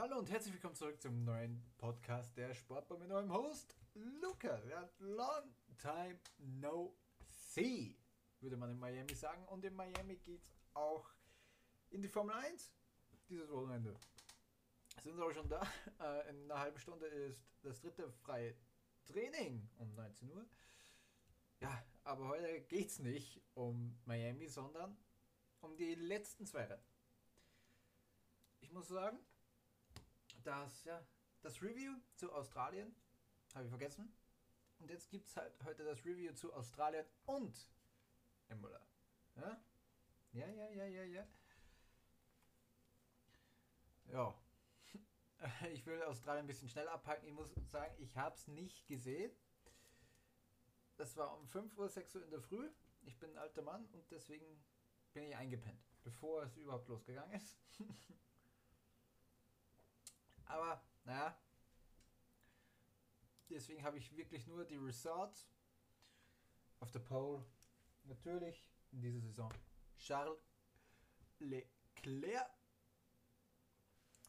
Hallo und herzlich willkommen zurück zum neuen Podcast der Sportbar mit eurem Host Luca. Long time no see, würde man in Miami sagen. Und in Miami geht es auch in die Formel 1 dieses Wochenende. Sind wir auch schon da. Äh, in einer halben Stunde ist das dritte freie Training um 19 Uhr. Ja, aber heute geht es nicht um Miami, sondern um die letzten zwei Rennen. Ich muss sagen, dass ja, das Review zu Australien habe ich vergessen. Und jetzt gibt es halt heute das Review zu Australien und Imola. Ja? Ja, ja, ja, ja, ja. Ja. Ich will Australien ein bisschen schnell abhaken. Ich muss sagen, ich habe es nicht gesehen. Das war um 5 Uhr, 6 Uhr in der Früh. Ich bin ein alter Mann und deswegen bin ich eingepennt, bevor es überhaupt losgegangen ist. Aber, naja. Deswegen habe ich wirklich nur die Results auf der Pole. Natürlich in dieser Saison Charles Leclerc.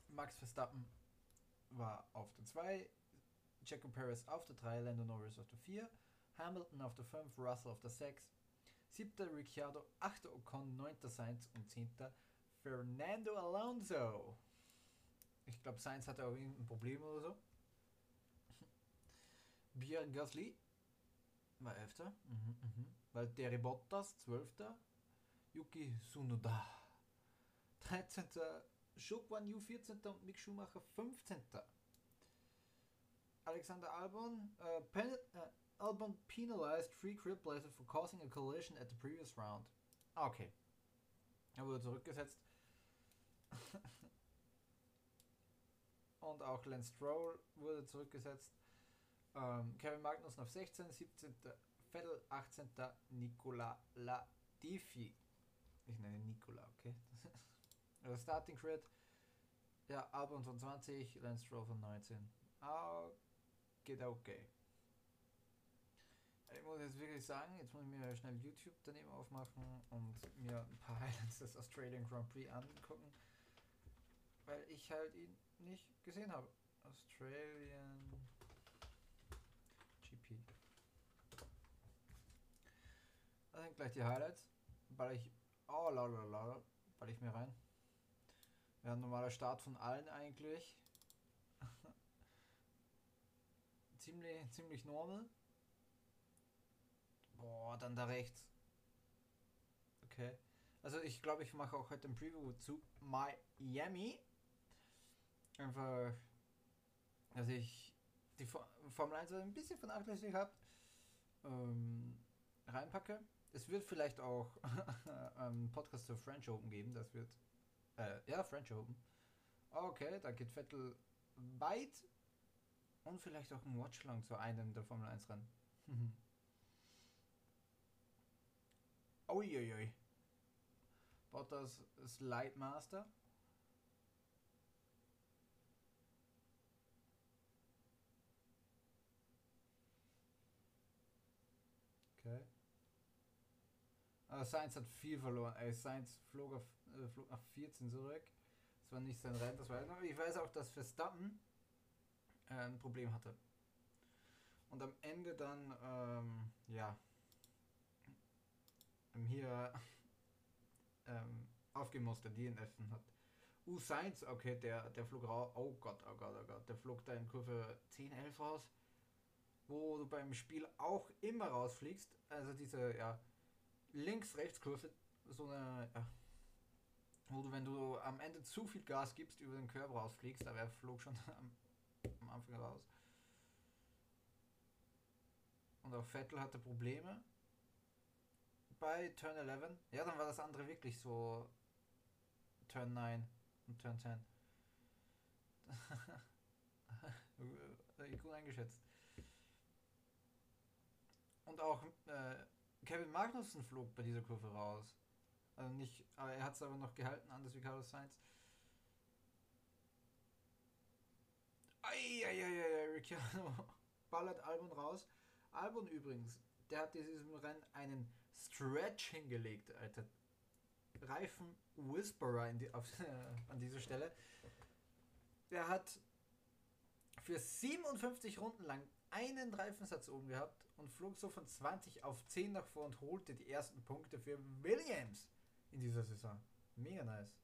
Max Verstappen war auf der 2, Checo Perez auf der 3, Lando Norris auf der 4, Hamilton auf der 5, Russell auf der 6, 7. Ricciardo, 8. Ocon, 9. Sainz und 10. Fernando Alonso. Ich glaube, Sainz hatte auch irgendein Problem oder so. Pierre Gasly war 11. Mhm, mhm. Valtteri Bottas 12. Yuki Tsunoda 13. Shokwan Yu 14. und Mick Schumacher 15. Alexander Albon, uh, pen, uh, Albon penalized Free Blazer for causing a collision at the previous round. Ah, okay. Er wurde zurückgesetzt. und auch Lance Stroll wurde zurückgesetzt. Ähm, Kevin Magnussen auf 16, 17. Vettel, 18. Nicola Latifi. Ich nenne Nicola, okay. also Starting Crit. Ja, Albon von 20, Lance Stroll von 19. Ah, geht okay. Ich muss jetzt wirklich sagen, jetzt muss ich mir schnell YouTube daneben aufmachen und mir ein paar Highlights des Australian Grand Prix angucken, weil ich halt ihn nicht gesehen habe. Australian GP. Dann gleich die Highlights, weil ich oh la la la, weil ich mir rein. Ja, normaler Start von allen eigentlich. ziemlich, ziemlich normal. Boah, dann da rechts. Okay. Also ich glaube, ich mache auch heute ein Preview zu Miami. Einfach, dass ich die Formel 1 ein bisschen vernachlässigt habe. Ähm, reinpacke. Es wird vielleicht auch einen Podcast zur French Open geben. Das wird, äh, ja, French Open. Okay, da geht Vettel weit. Und vielleicht auch ein Watchlong zu einem der Formel 1 Rennen. Uiuiui. Bottas Slide Master. Okay. Aber Sainz hat viel verloren. Ey, Sainz flog, auf, äh, flog nach 14 zurück. Das war nicht sein Rennen, das war Ich weiß auch, dass Verstappen äh, ein Problem hatte. Und am Ende dann, ähm, ja, hier ähm, aufgeben musste, DNF hat. U Sainz, okay, der, der flog raus. Oh Gott, oh Gott, oh Gott. Der flog da in Kurve 10, 11 raus. Wo du beim Spiel auch immer rausfliegst. Also diese, ja, Links-Rechts-Kurve. So eine, ja. Wo du, wenn du am Ende zu viel Gas gibst, über den Körper rausfliegst. Aber er flog schon am, am Anfang raus. Und auch Vettel hatte Probleme bei Turn 11. Ja, dann war das andere wirklich so Turn 9 und Turn 10. Gut eingeschätzt. Und auch äh, Kevin Magnussen flog bei dieser Kurve raus. Also nicht, aber er hat es aber noch gehalten, anders wie Carlos Sainz. Eieieiei, Ricciardo ballert Albon raus. Albon übrigens, der hat diesem Rennen einen Stretch hingelegt, Alter. Reifen Whisperer die, auf, an dieser Stelle. der hat für 57 Runden lang einen Reifensatz oben gehabt und flog so von 20 auf 10 nach vor und holte die ersten Punkte für Williams in dieser Saison. Mega nice.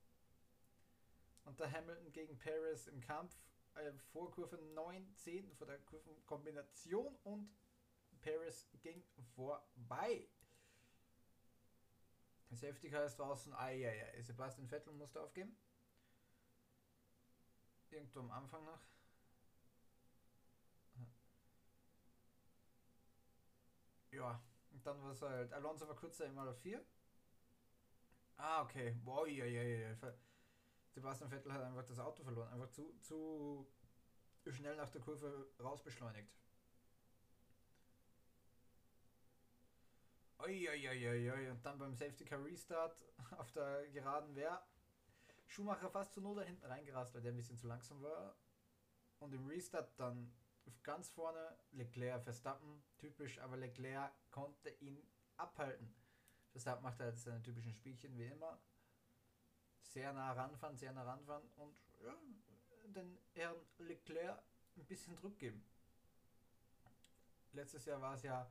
Und der Hamilton gegen Paris im Kampf äh, vor Kurve 9, 10 vor der Kurvenkombination und Paris ging vorbei. Safety Car ist draußen. Ah, ja, ja. Sebastian Vettel musste aufgeben. Irgendwo am Anfang noch. Ja, und dann war es halt. Alonso war kurz einmal auf 4. Ah, okay. Wow, ja, ja, ja. Sebastian Vettel hat einfach das Auto verloren. Einfach zu, zu schnell nach der Kurve rausbeschleunigt. Uiuiuiui. Und dann beim Safety Car Restart auf der Geraden wäre Schumacher fast zu Not da hinten reingerast, weil der ein bisschen zu langsam war. Und im Restart dann ganz vorne Leclerc, Verstappen, typisch, aber Leclerc konnte ihn abhalten. Verstappen macht halt seine typischen Spielchen wie immer. Sehr nah ranfahren, sehr nah ranfahren und ja, den Herrn Leclerc ein bisschen Druck geben. Letztes Jahr war es ja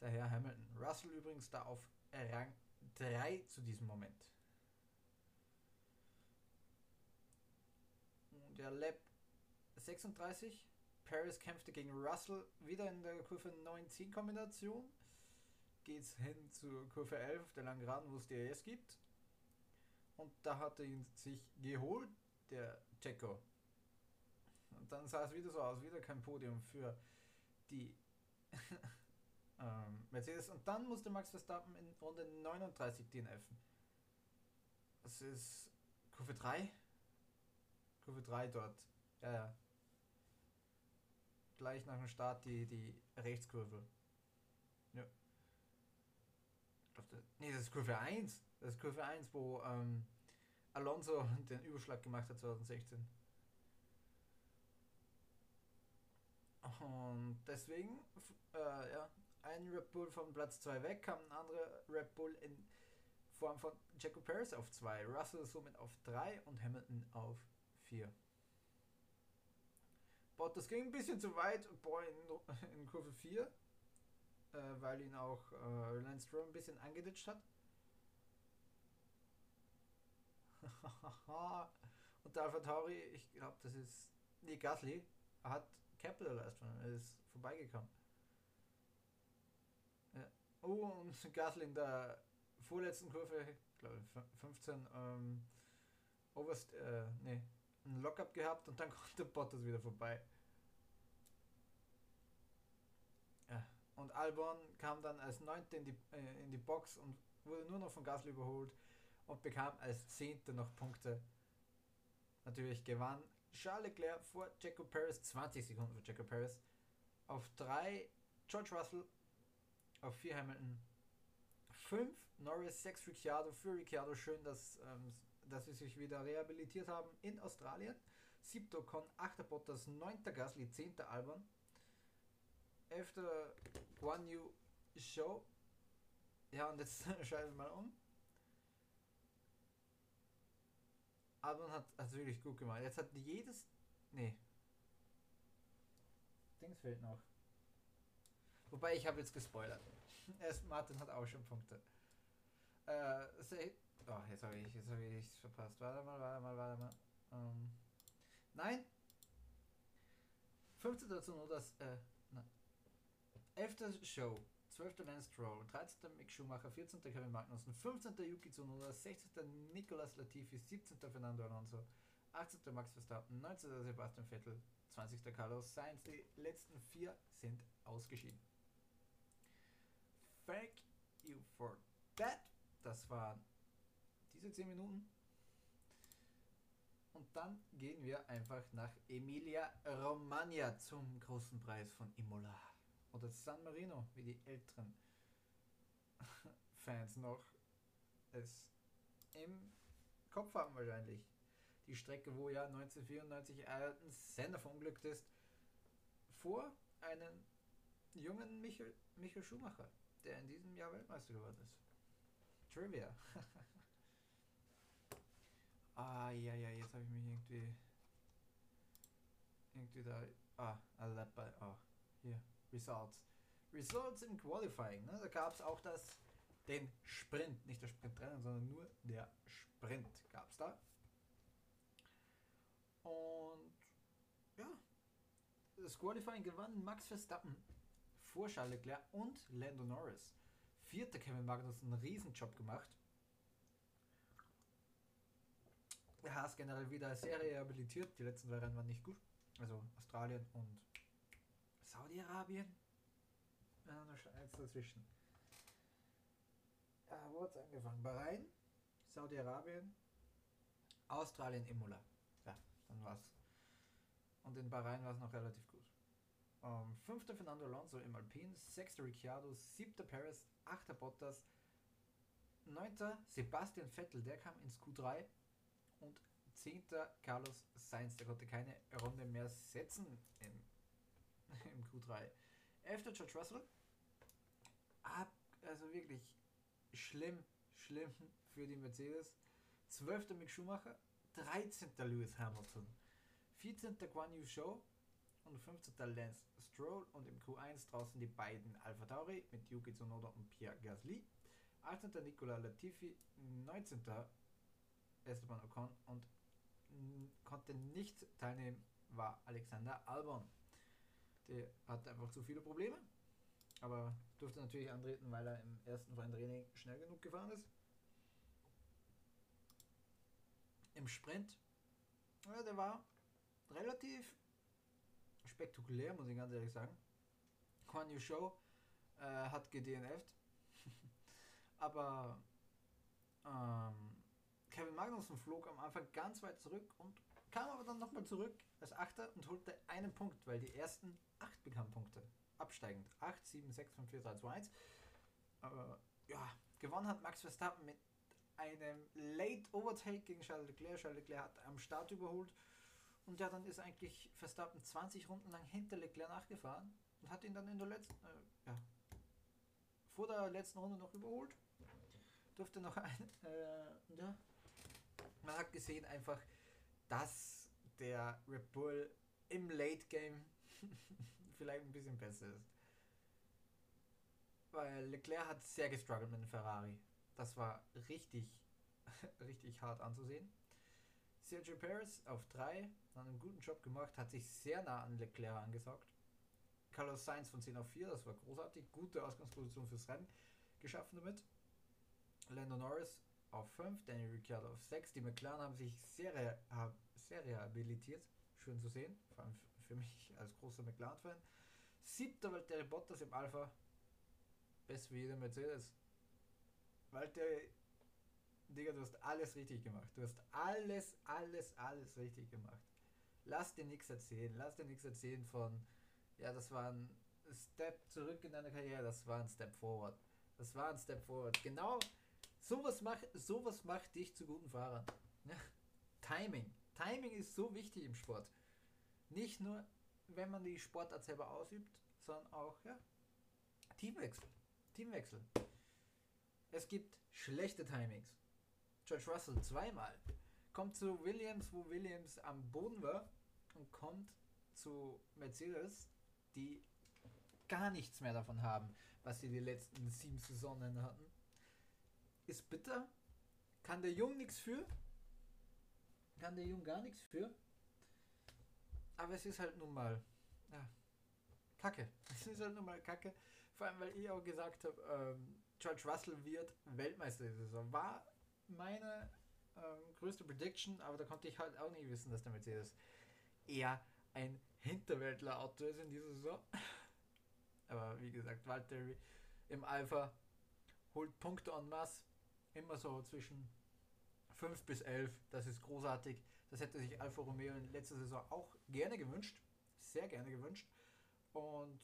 der Herr Hamilton. Russell übrigens da auf Rang 3 zu diesem Moment. Der Lab 36. Paris kämpfte gegen Russell wieder in der Kurve 9-10 Kombination. Geht's hin zur Kurve 11, der langen Geraden, wo es DRS gibt. Und da hat er ihn sich geholt, der Checo. Und dann sah es wieder so aus, wieder kein Podium für die ähm, Mercedes. Und dann musste Max Verstappen in Runde 39 DNFen. Das ist Kurve 3. Kurve 3 dort. Ja, ja. Gleich nach dem Start die, die Rechtskurve. Ja. Nee, das ist Kurve 1. Das ist Kurve 1, wo ähm, Alonso den Überschlag gemacht hat 2016. Und deswegen, äh, ja, ein Red Bull von Platz 2 weg, kam ein anderer Red Bull in Form von Jaco Paris auf 2, Russell somit auf 3 und Hamilton auf 4. Bottas ging ein bisschen zu weit, boah, in, in Kurve 4, äh, weil ihn auch äh, Lance Stroll ein bisschen angeditscht hat. und der Alpha Tauri, ich glaube, das ist, nee, Gasly, hat capitalized, er ist vorbeigekommen. Oh, und Gasly in der vorletzten Kurve, glaube ich, 15, ähm, Overst, äh, nee, ein Lockup gehabt und dann konnte Bottas wieder vorbei. Ja. Und Albon kam dann als Neunte in die, äh, in die Box und wurde nur noch von Gasly überholt und bekam als Zehnte noch Punkte. Natürlich gewann Charles Leclerc vor Jaco Paris, 20 Sekunden für Jaco Paris. Auf 3 George Russell auf 4 Hamilton. 5 Norris, 6 Ricciardo. Für Ricciardo schön, dass, ähm, dass sie sich wieder rehabilitiert haben in Australien. 7. Con, 8. Bottas, 9. Gasly, 10. Albon. 11. One New Show. Ja, und jetzt schalten wir mal um. Albon hat es wirklich gut gemacht. Jetzt hat jedes. Nee. Dings fehlt noch. Wobei ich habe jetzt gespoilert. Erst Martin hat auch schon Punkte. Äh, oh, jetzt habe ich jetzt habe verpasst. Warte mal, warte mal, warte mal. Ähm, nein. 15. dazu nur das äh, na. 11. Show. 12. Lance Stroll, 13. Mick Schumacher, 14. Kevin Magnussen, 15. Yuki Tsunoda, 16. Nicolas Latifi, 17. Fernando Alonso, 18. Max Verstappen, 19. Sebastian Vettel, 20. Carlos Sainz. Die letzten vier sind ausgeschieden. Thank you for that. Das waren diese 10 Minuten. Und dann gehen wir einfach nach Emilia Romagna zum großen Preis von Imola. Oder San Marino, wie die älteren Fans noch es im Kopf haben wahrscheinlich. Die Strecke, wo ja 1994 Ayrton Senna verunglückt ist, vor einem jungen Michael, Michael Schumacher der in diesem Jahr Weltmeister geworden ist. Trivia. ah, ja, ja, jetzt habe ich mich irgendwie. irgendwie da. Ah, Aleppo. Ah, hier. Results. Results im Qualifying. Ne? Da gab es auch das, den Sprint. Nicht der Sprintrennen, sondern nur der Sprint gab es da. Und ja, das Qualifying gewann Max Verstappen vor Charles Leclerc und Lando Norris. Vierter Kevin Magnus einen Riesenjob gemacht. Der Haas generell wieder sehr rehabilitiert. Die letzten zwei Rennen waren nicht gut. Also Australien und Saudi-Arabien. Eins dazwischen. Ja, wo hat es angefangen? Bahrain, Saudi-Arabien, Australien, Imola. Ja, dann war's. Und in Bahrain war es noch relativ gut. Um, fünfter Fernando Alonso im Alpin, sechster Ricciardo, siebter Perez, achter Bottas, neunter Sebastian Vettel, der kam ins Q3 und zehnter Carlos Sainz, der konnte keine Runde mehr setzen im, im Q3. Elfter George Russell, ab, also wirklich schlimm, schlimm für die Mercedes. Zwölfter Mick Schumacher, 13. Lewis Hamilton, 14. Guan Yu Show, und 15. Lance Stroll und im Q1 draußen die beiden Alpha Tauri mit Yuki Tsunoda und Pierre Gasly. 18. Nicola Latifi, 19. Esteban Ocon und konnte nicht teilnehmen, war Alexander Albon. Der hatte einfach zu viele Probleme, aber durfte natürlich antreten, weil er im ersten freien Training schnell genug gefahren ist. Im Sprint, ja, der war relativ spektakulär, muss ich ganz ehrlich sagen. Quan Yu Show äh, hat gedNF't. Aber ähm, Kevin Magnussen flog am Anfang ganz weit zurück und kam aber dann nochmal zurück als Achter und holte einen Punkt, weil die ersten acht bekamen Punkte. Absteigend. 8, 7, 6, 5, 4, 3, 2, 1. Aber ja, gewonnen hat Max Verstappen mit einem Late Overtake gegen Charles Leclerc. Charles Leclerc hat am Start überholt und ja, dann ist eigentlich Verstappen 20 Runden lang hinter Leclerc nachgefahren und hat ihn dann in der letzten, äh, ja, vor der letzten Runde noch überholt. Durfte noch ein, äh, ja. Man hat gesehen einfach, dass der Red Bull im Late Game vielleicht ein bisschen besser ist. Weil Leclerc hat sehr gestruggelt mit dem Ferrari. Das war richtig, richtig hart anzusehen. Sergio Perez auf 3, hat einen guten Job gemacht, hat sich sehr nah an Leclerc angesaugt. Carlos Sainz von 10 auf 4, das war großartig, gute Ausgangsposition fürs Rennen geschaffen damit. Lando Norris auf 5, Daniel Ricciardo auf 6. Die McLaren haben sich sehr, sehr rehabilitiert, schön zu sehen, vor allem für mich als großer McLaren-Fan. Siebter Valtteri Bottas im Alpha, besser wie jeder Mercedes. Valtteri Digga, du hast alles richtig gemacht. Du hast alles, alles, alles richtig gemacht. Lass dir nichts erzählen. Lass dir nichts erzählen von, ja, das war ein Step zurück in deiner Karriere, das war ein Step forward. Das war ein Step forward. Genau, sowas macht, sowas macht dich zu guten Fahrern. Ja. Timing. Timing ist so wichtig im Sport. Nicht nur, wenn man die Sportart selber ausübt, sondern auch, ja, Teamwechsel. Teamwechsel. Es gibt schlechte Timings. George Russell zweimal. Kommt zu Williams, wo Williams am Boden war und kommt zu Mercedes, die gar nichts mehr davon haben, was sie die letzten sieben Saisonen hatten. Ist bitter. Kann der Jung nichts für. Kann der Jung gar nichts für. Aber es ist halt nun mal ja, Kacke. Es ist halt nun mal Kacke. Vor allem, weil ich auch gesagt habe, ähm, George Russell wird Weltmeister dieser Saison. War meine ähm, größte Prediction, aber da konnte ich halt auch nicht wissen, dass der Mercedes eher ein Hinterwäldler-Auto ist in dieser Saison. aber wie gesagt, Walter im Alpha holt Punkte en masse, immer so zwischen 5 bis 11. Das ist großartig. Das hätte sich Alfa Romeo in letzter Saison auch gerne gewünscht. Sehr gerne gewünscht. Und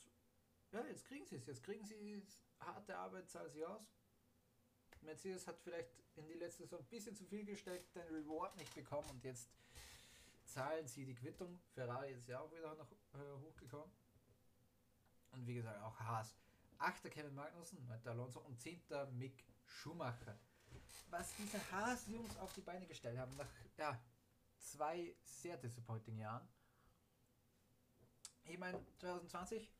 ja, jetzt kriegen sie es. Jetzt kriegen sie es. Harte Arbeit zahlt sie aus. Mercedes hat vielleicht in die letzte Saison ein bisschen zu viel gesteckt, den Reward nicht bekommen und jetzt zahlen sie die Quittung. Ferrari ist ja auch wieder noch äh, hochgekommen. Und wie gesagt, auch Haas. Achter Kevin Magnussen, neunter Alonso und zehnter Mick Schumacher. Was diese Haas-Jungs auf die Beine gestellt haben, nach ja, zwei sehr disappointing Jahren, ich meine, 2020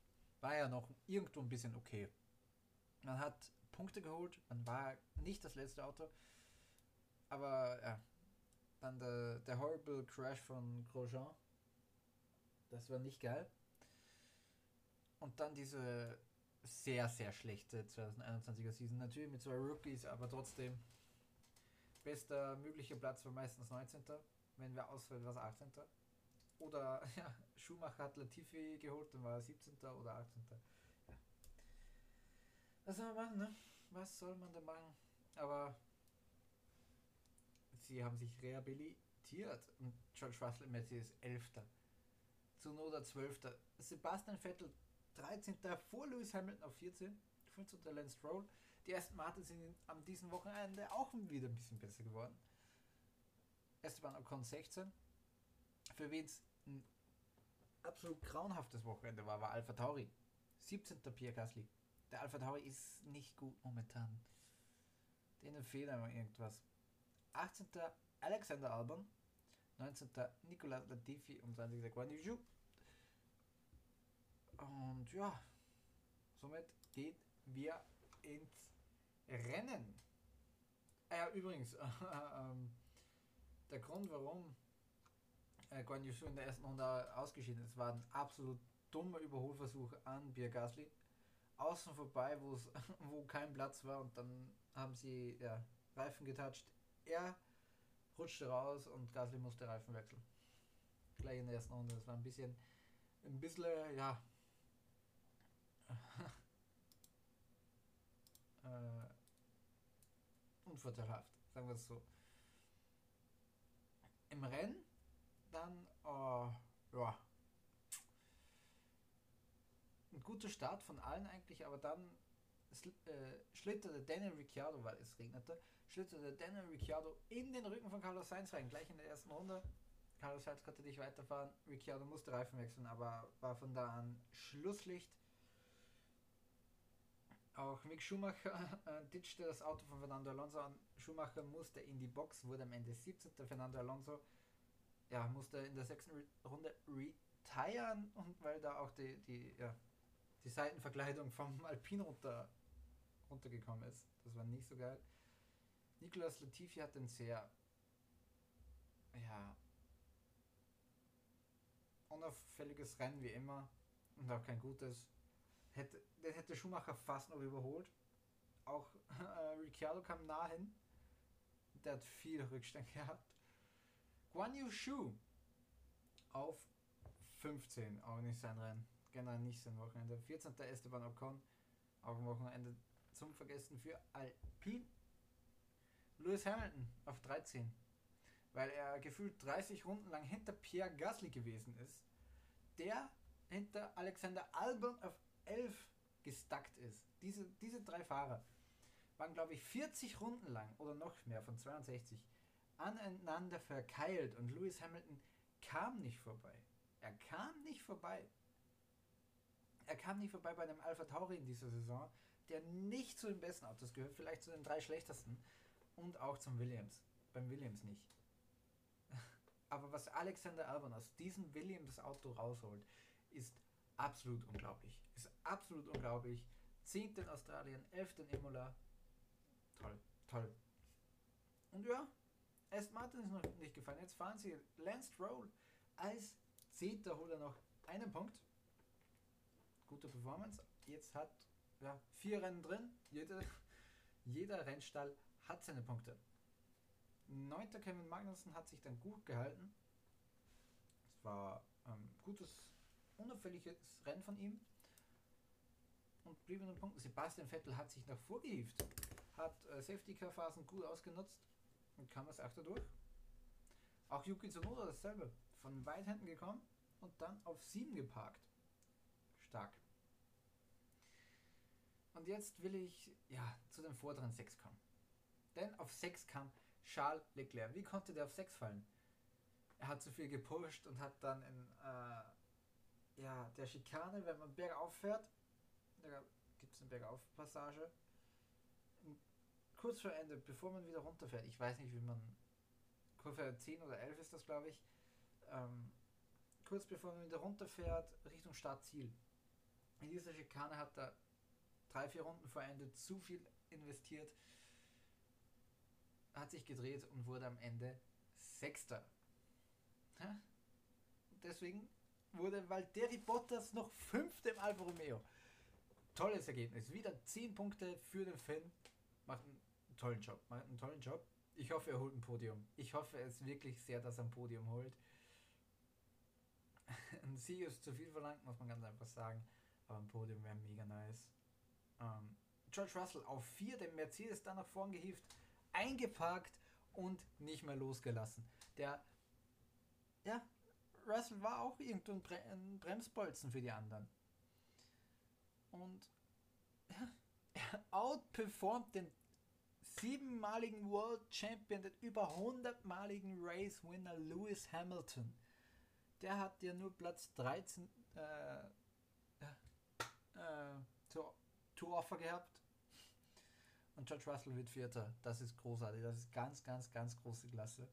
war ja noch irgendwo ein bisschen okay. Man hat Punkte geholt, man war nicht das letzte Auto, aber ja, dann der, der horrible Crash von Grosjean, das war nicht geil. Und dann diese sehr, sehr schlechte 2021er Season, natürlich mit zwei Rookies, aber trotzdem bester möglicher Platz war meistens 19. Wenn wer ausfällt, war es 18. Oder ja, Schumacher hat Latifi geholt, dann war er 17. oder 18. Ja. Was soll man machen, ne? Was soll man da machen? Aber sie haben sich rehabilitiert und George Russell Mercedes 11. Zunoda 12. Sebastian Vettel 13. vor Lewis Hamilton auf 14. 15. Lance Stroll. Die ersten Martin sind an diesem Wochenende auch wieder ein bisschen besser geworden. Esteban Ocon 16. Für wen es ein absolut grauenhaftes Wochenende war, war Alpha Tauri. 17. Pierre Gasly. Der Alpha Tauri ist nicht gut momentan. Denen fehlt einfach irgendwas. 18. Alexander Albon. 19. Nicolas Latifi und 20. Guan. Und ja, somit geht wir ins Rennen. Ah ja, übrigens, äh, äh, der Grund, warum äh, Guan Yu in der ersten Runde ausgeschieden ist, war ein absolut dummer Überholversuch an Pierre Gasly. Außen vorbei, wo kein Platz war und dann haben sie ja, Reifen getatscht. Er rutschte raus und Gasly musste Reifen wechseln. Gleich in der ersten Runde. Das war ein bisschen, ein bisschen, ja, äh, unvorteilhaft, sagen wir es so. Im Rennen dann, äh, ja, ein guter Start von allen eigentlich, aber dann äh, schlitterte Daniel Ricciardo, weil es regnete, schlitterte Daniel Ricciardo in den Rücken von Carlos Sainz rein, gleich in der ersten Runde. Carlos Sainz konnte nicht weiterfahren, Ricciardo musste Reifen wechseln, aber war von da an Schlusslicht. Auch Mick Schumacher äh, ditchte das Auto von Fernando Alonso an. Schumacher musste in die Box, wurde am Ende 17. Fernando Alonso ja, musste in der sechsten Runde retiren und weil da auch die, die, ja, die Seitenverkleidung vom Alpin runter, runtergekommen ist. Das war nicht so geil. Nicolas Latifi hat ein sehr ja, unauffälliges Rennen wie immer und auch kein gutes hätte, den hätte Schumacher fast noch überholt. Auch äh, Ricciardo kam nah hin. Der hat viel Rückstand gehabt. Guan Yu Shu auf 15, auch nicht sein Rennen. Generell nicht sein Wochenende. 14. Esteban Ocon, auch ein Wochenende zum Vergessen für Alpine. Lewis Hamilton auf 13, weil er gefühlt 30 Runden lang hinter Pierre Gasly gewesen ist, der hinter Alexander Albon auf 11 gestackt ist. Diese, diese drei Fahrer waren, glaube ich, 40 Runden lang oder noch mehr von 62 aneinander verkeilt und Lewis Hamilton kam nicht vorbei. Er kam nicht vorbei. Er kam nicht vorbei bei einem Alpha Tauri in dieser Saison, der nicht zu den besten Autos gehört, vielleicht zu den drei schlechtesten und auch zum Williams. Beim Williams nicht. Aber was Alexander Albon aus diesem Williams Auto rausholt, ist absolut unglaublich. Ist absolut unglaublich. 10. in Australien, 11. in Imola. Toll, toll. Und ja, Aston Martin ist noch nicht gefallen. Jetzt fahren sie Lance Stroll als 10. holt er noch einen Punkt. Gute Performance. Jetzt hat ja, vier Rennen drin. Jede, jeder Rennstall hat seine Punkte. 9. Kevin Magnussen hat sich dann gut gehalten. Es war ähm, gutes unauffälliges Rennen von ihm und blieb in den Punkten. Sebastian Vettel hat sich nach vorgehieft, hat äh, Safety Car Phasen gut ausgenutzt und kam als Achter durch. Auch Yuki Tsunoda dasselbe, von weit hinten gekommen und dann auf 7 geparkt. Stark. Und jetzt will ich ja zu den vorderen 6 kommen. Denn auf 6 kam Charles Leclerc. Wie konnte der auf 6 fallen? Er hat zu viel gepusht und hat dann in äh, ja, der Schikane, wenn man bergauf fährt, da gibt es eine Bergauf-Passage. Kurz vor Ende, bevor man wieder runterfährt, ich weiß nicht, wie man, Kurve 10 oder 11 ist das, glaube ich, ähm, kurz bevor man wieder runterfährt, Richtung Startziel. In dieser Schikane hat er drei, vier Runden vor Ende zu viel investiert, hat sich gedreht und wurde am Ende Sechster. Deswegen wurde Valtteri Bottas noch Fünfter im Alfa Romeo. Tolles Ergebnis. Wieder 10 Punkte für den Finn. Macht einen tollen Job. Macht einen tollen Job. Ich hoffe, er holt ein Podium. Ich hoffe es wirklich sehr, dass er ein Podium holt. ein Sieg ist zu viel verlangt, muss man ganz einfach sagen. Aber ein Podium wäre mega nice. Ähm, George Russell auf 4, den Mercedes dann nach vorn gehievt, eingeparkt und nicht mehr losgelassen. Der, ja, Russell war auch irgendwo ein, Bre ein Bremsbolzen für die anderen. Und er outperformt den siebenmaligen World Champion, den über 100-maligen Race-Winner Lewis Hamilton. Der hat ja nur Platz 13 äh, äh, zu, zu offer gehabt. Und George Russell wird Vierter. Das ist großartig. Das ist ganz, ganz, ganz große Klasse.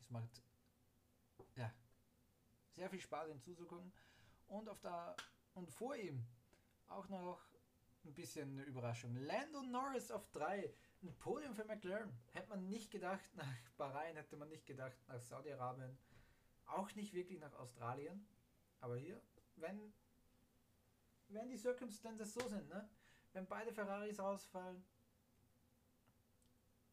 Es macht ja, sehr viel Spaß, ihm zuzugucken. Und, auf der, und vor ihm auch noch ein bisschen eine Überraschung. Lando Norris auf 3. Ein Podium für McLaren. Hätte man nicht gedacht, nach Bahrain hätte man nicht gedacht, nach Saudi-Arabien. Auch nicht wirklich nach Australien. Aber hier, wenn, wenn die Circumstances so sind, ne? wenn beide Ferraris ausfallen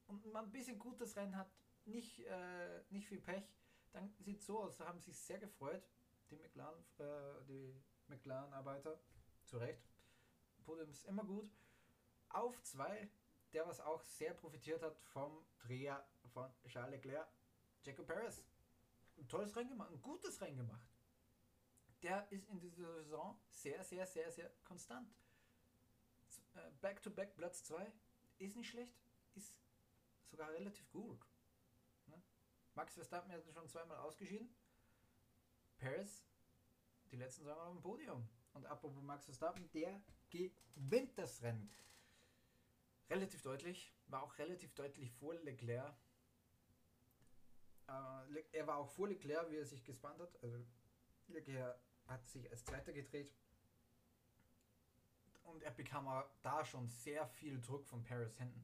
und man ein bisschen gutes Rennen hat, nicht, äh, nicht viel Pech, dann sieht so aus. Da haben sich sehr gefreut, die McLaren, äh, die McLaren-Arbeiter. Zu Recht. Podium ist immer gut. Auf zwei, der was auch sehr profitiert hat vom Dreher von Charles Leclerc, Jacob Perez. Ein tolles Rennen gemacht, ein gutes Rennen gemacht. Der ist in dieser Saison sehr, sehr, sehr, sehr konstant. Back-to-back -back Platz 2 ist nicht schlecht, ist sogar relativ gut. Ne? Max Verstappen hat schon zweimal ausgeschieden. Paris die letzten zwei Mal auf dem Podium. Und apropos Max Verstappen, der gewinnt das Rennen. Relativ deutlich, war auch relativ deutlich vor Leclerc. Äh, er war auch vor Leclerc, wie er sich gespannt hat. Also Leclerc hat sich als Zweiter gedreht. Und er bekam da schon sehr viel Druck von Paris hinten.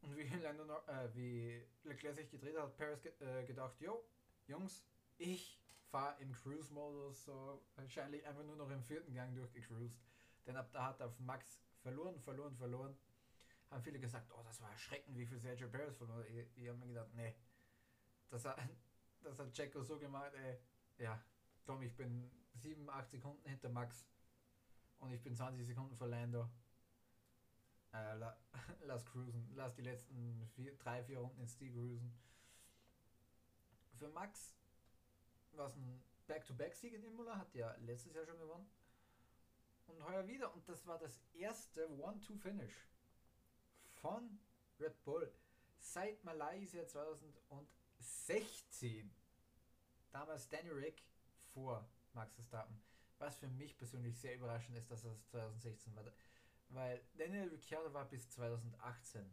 Und wie, Lando, äh, wie Leclerc sich gedreht hat, hat Paris ge äh, gedacht, jo, Jungs, ich fahre im Cruise-Modus so wahrscheinlich einfach nur noch im vierten Gang durchgecruised. Denn ab da hat er Max verloren, verloren, verloren. Haben viele gesagt, oh, das war erschreckend, wie viel Sergio Perez verloren. Ich, ich habe mir gedacht, nee, das hat, das hat Checo so gemacht, ey, ja, Tom, ich bin 7, 8 Sekunden hinter Max und ich bin 20 Sekunden vor Lando. Äh, la, lass cruisen, lass die letzten 3, 4 Runden ins Stil cruisen. Für Max war es ein Back-to-Back-Sieg in Imola, hat ja letztes Jahr schon gewonnen. Und heuer wieder. Und das war das erste One-Two-Finish von Red Bull seit Malaysia 2016. Damals Danny Rick vor Max Verstappen. Was für mich persönlich sehr überraschend ist, dass das 2016 war. Weil Daniel Ricciardo war bis 2018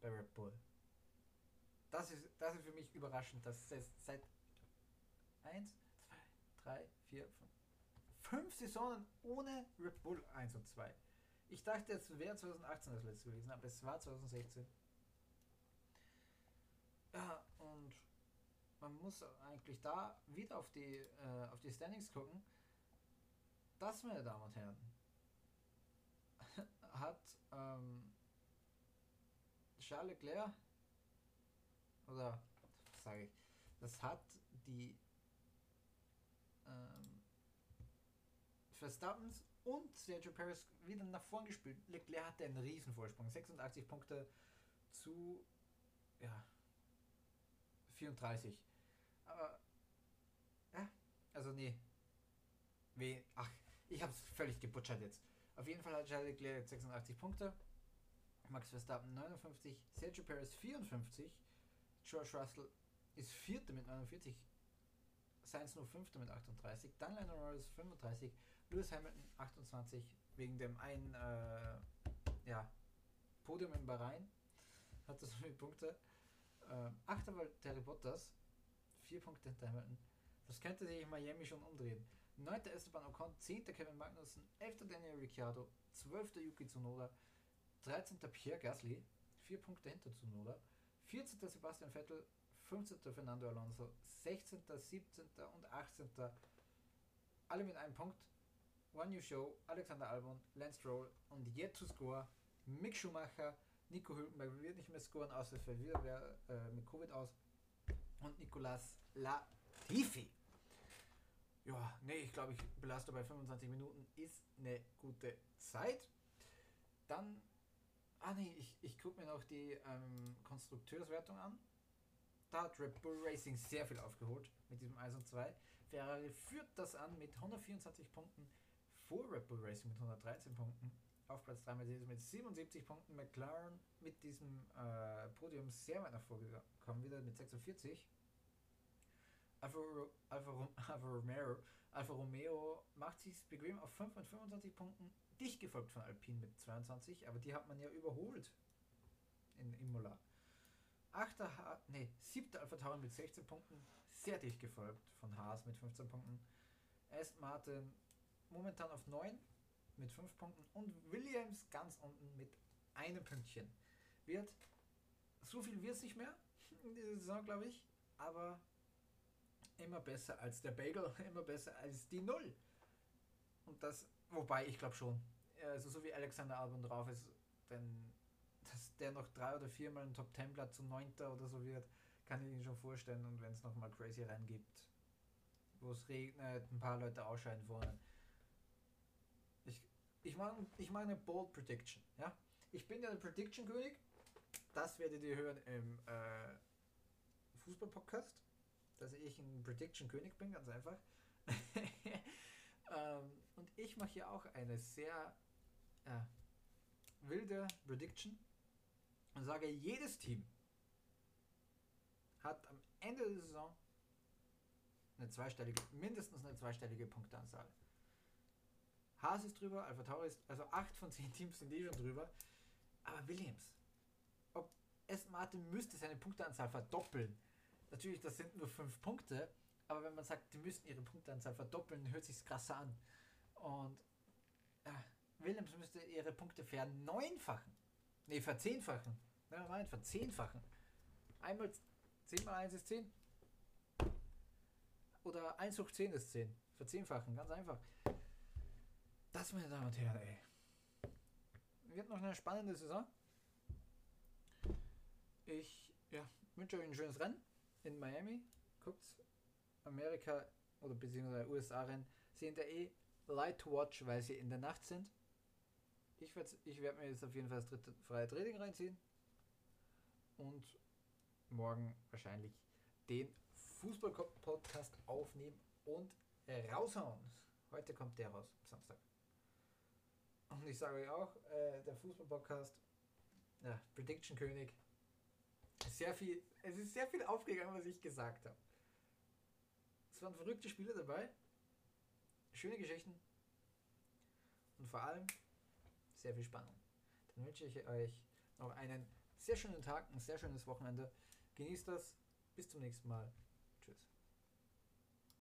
bei Red Bull. Das ist, das ist für mich überraschend, dass es seit 1, 2, 3, 4, 5, 5 Saisonen ohne Red Bull 1 und 2. Ich dachte, es wäre 2018 das letzte gewesen, aber es war 2016. Ja, und man muss eigentlich da wieder auf die, äh, auf die Standings gucken. Das, meine Damen und Herren, hat ähm, Charles Leclerc, oder sage ich, das hat die Verstappens und Sergio Perez wieder nach vorn gespielt. Leclerc hatte einen riesen Vorsprung, 86 Punkte zu ja, 34. Aber ja, also nee. Wie, ach, ich hab's völlig gebutschert jetzt. Auf jeden Fall hat Charles Leclerc 86 Punkte, Max Verstappen 59, Sergio Perez 54, George Russell ist Vierter mit 49, Sainz nur Fünfter mit 38, dann Lando Norris 35, Lewis Hamilton 28 wegen dem einen äh, ja, Podium in Bahrain hat das so viele Punkte. Äh, Achter war Terry Bottas, vier Punkte hinter Hamilton. Das könnte sich in Miami schon umdrehen. 9. Esteban Ocon, 10. Kevin Magnussen, 11. Daniel Ricciardo, 12. Yuki Tsunoda, 13. Pierre Gasly, 4 Punkte hinter Tsunoda, 14. Sebastian Vettel, 15. Fernando Alonso, 16., 17. und 18. Alle mit einem Punkt. One New Show, Alexander Albon, Lance Stroll und yet to score Mick Schumacher, Nico Hülkenberg wird nicht mehr scoren, außer für wer äh, mit Covid aus und Nicolas Latifi. Ja, nee, ich glaube, ich belaste bei 25 Minuten. Ist eine gute Zeit. Dann, ah nee, ich, ich gucke mir noch die ähm, Konstrukteurswertung an. Da hat Red Bull Racing sehr viel aufgeholt mit diesem 1 und 2. Ferrari führt das an mit 124 Punkten vor Red Bull Racing mit 113 Punkten. Auf Platz 3 Mercedes mit 77 Punkten. McLaren mit diesem äh, Podium sehr weit nach vorne gekommen, wieder mit 46. Alfa, Alfa, Alfa, Romeo, Alfa Romeo macht sich bequem auf 5 und 25 Punkten, dicht gefolgt von Alpine mit 22, aber die hat man ja überholt in Imola. Achter, ha nee, siebter Alpha Tauri mit 16 Punkten, sehr dicht gefolgt von Haas mit 15 Punkten. Aston Martin momentan auf 9 mit 5 Punkten und Williams ganz unten mit einem Pünktchen. Wird, so viel wird es nicht mehr in dieser Saison, glaube ich, aber immer besser als der Bagel, immer besser als die Null. Und das, wobei ich glaube schon, also so wie Alexander Albon drauf ist, denn dass der noch drei oder viermal ein Top Ten Platz zum Neunter oder so wird, kann ich ihn schon vorstellen. Und wenn es nochmal crazy reingibt, wo es regnet, ein paar Leute ausscheiden wollen. Ich, mache ich mach Bold Prediction. Ja? Ich bin ja der Prediction König. Das werdet ihr hören im äh, Fußball-Podcast dass ich ein Prediction König bin, ganz einfach. ähm, und ich mache hier auch eine sehr äh, wilde Prediction und sage, jedes Team hat am Ende der Saison eine zweistellige, mindestens eine zweistellige Punkteanzahl. Haas ist drüber, Alpha Tauri ist, also 8 von 10 Teams sind eh schon drüber. Aber Williams, ob Aston Martin müsste seine Punkteanzahl verdoppeln, natürlich, das sind nur fünf Punkte, aber wenn man sagt, die müssen ihre Punkteanzahl verdoppeln, hört sich krasser an. Und äh, Williams müsste ihre Punkte verneunfachen. Ne, verzehnfachen. Ja, nein, verzehnfachen. Einmal 10 mal 1 ist 10. Oder 1 hoch 10 ist 10. Verzehnfachen, ganz einfach. Das, meine Damen und Herren, ey. Wird noch eine spannende Saison. Ich ja, wünsche euch ein schönes Rennen in Miami, guckt Amerika oder beziehungsweise USA-Rennen sind ja eh light to watch, weil sie in der Nacht sind. Ich werde ich werd mir jetzt auf jeden Fall das dritte freie Training reinziehen und morgen wahrscheinlich den Fußball-Podcast aufnehmen und raushauen. Heute kommt der raus, Samstag. Und ich sage euch auch, äh, der Fußball-Podcast, ja, Prediction König, sehr viel, es ist sehr viel aufgegangen, was ich gesagt habe. Es waren verrückte Spiele dabei, schöne Geschichten und vor allem sehr viel Spannung. Dann wünsche ich euch noch einen sehr schönen Tag, ein sehr schönes Wochenende. Genießt das. Bis zum nächsten Mal.